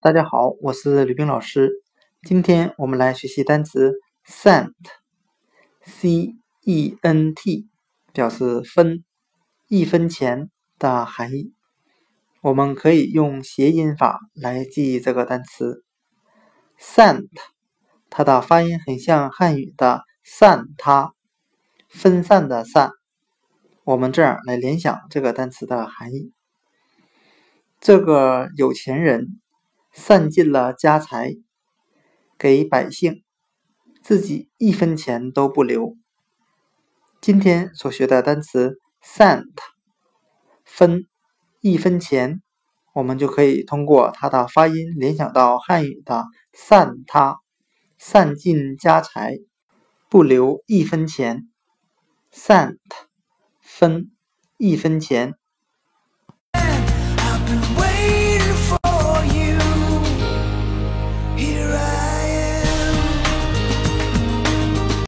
大家好，我是吕冰老师。今天我们来学习单词 cent，c e n t，表示分、一分钱的含义。我们可以用谐音法来记忆这个单词 cent，它的发音很像汉语的散他，分散的散。我们这样来联想这个单词的含义：这个有钱人。散尽了家财，给百姓，自己一分钱都不留。今天所学的单词 cent 分一分钱，我们就可以通过它的发音联想到汉语的散他，散尽家财，不留一分钱。cent 分一分钱。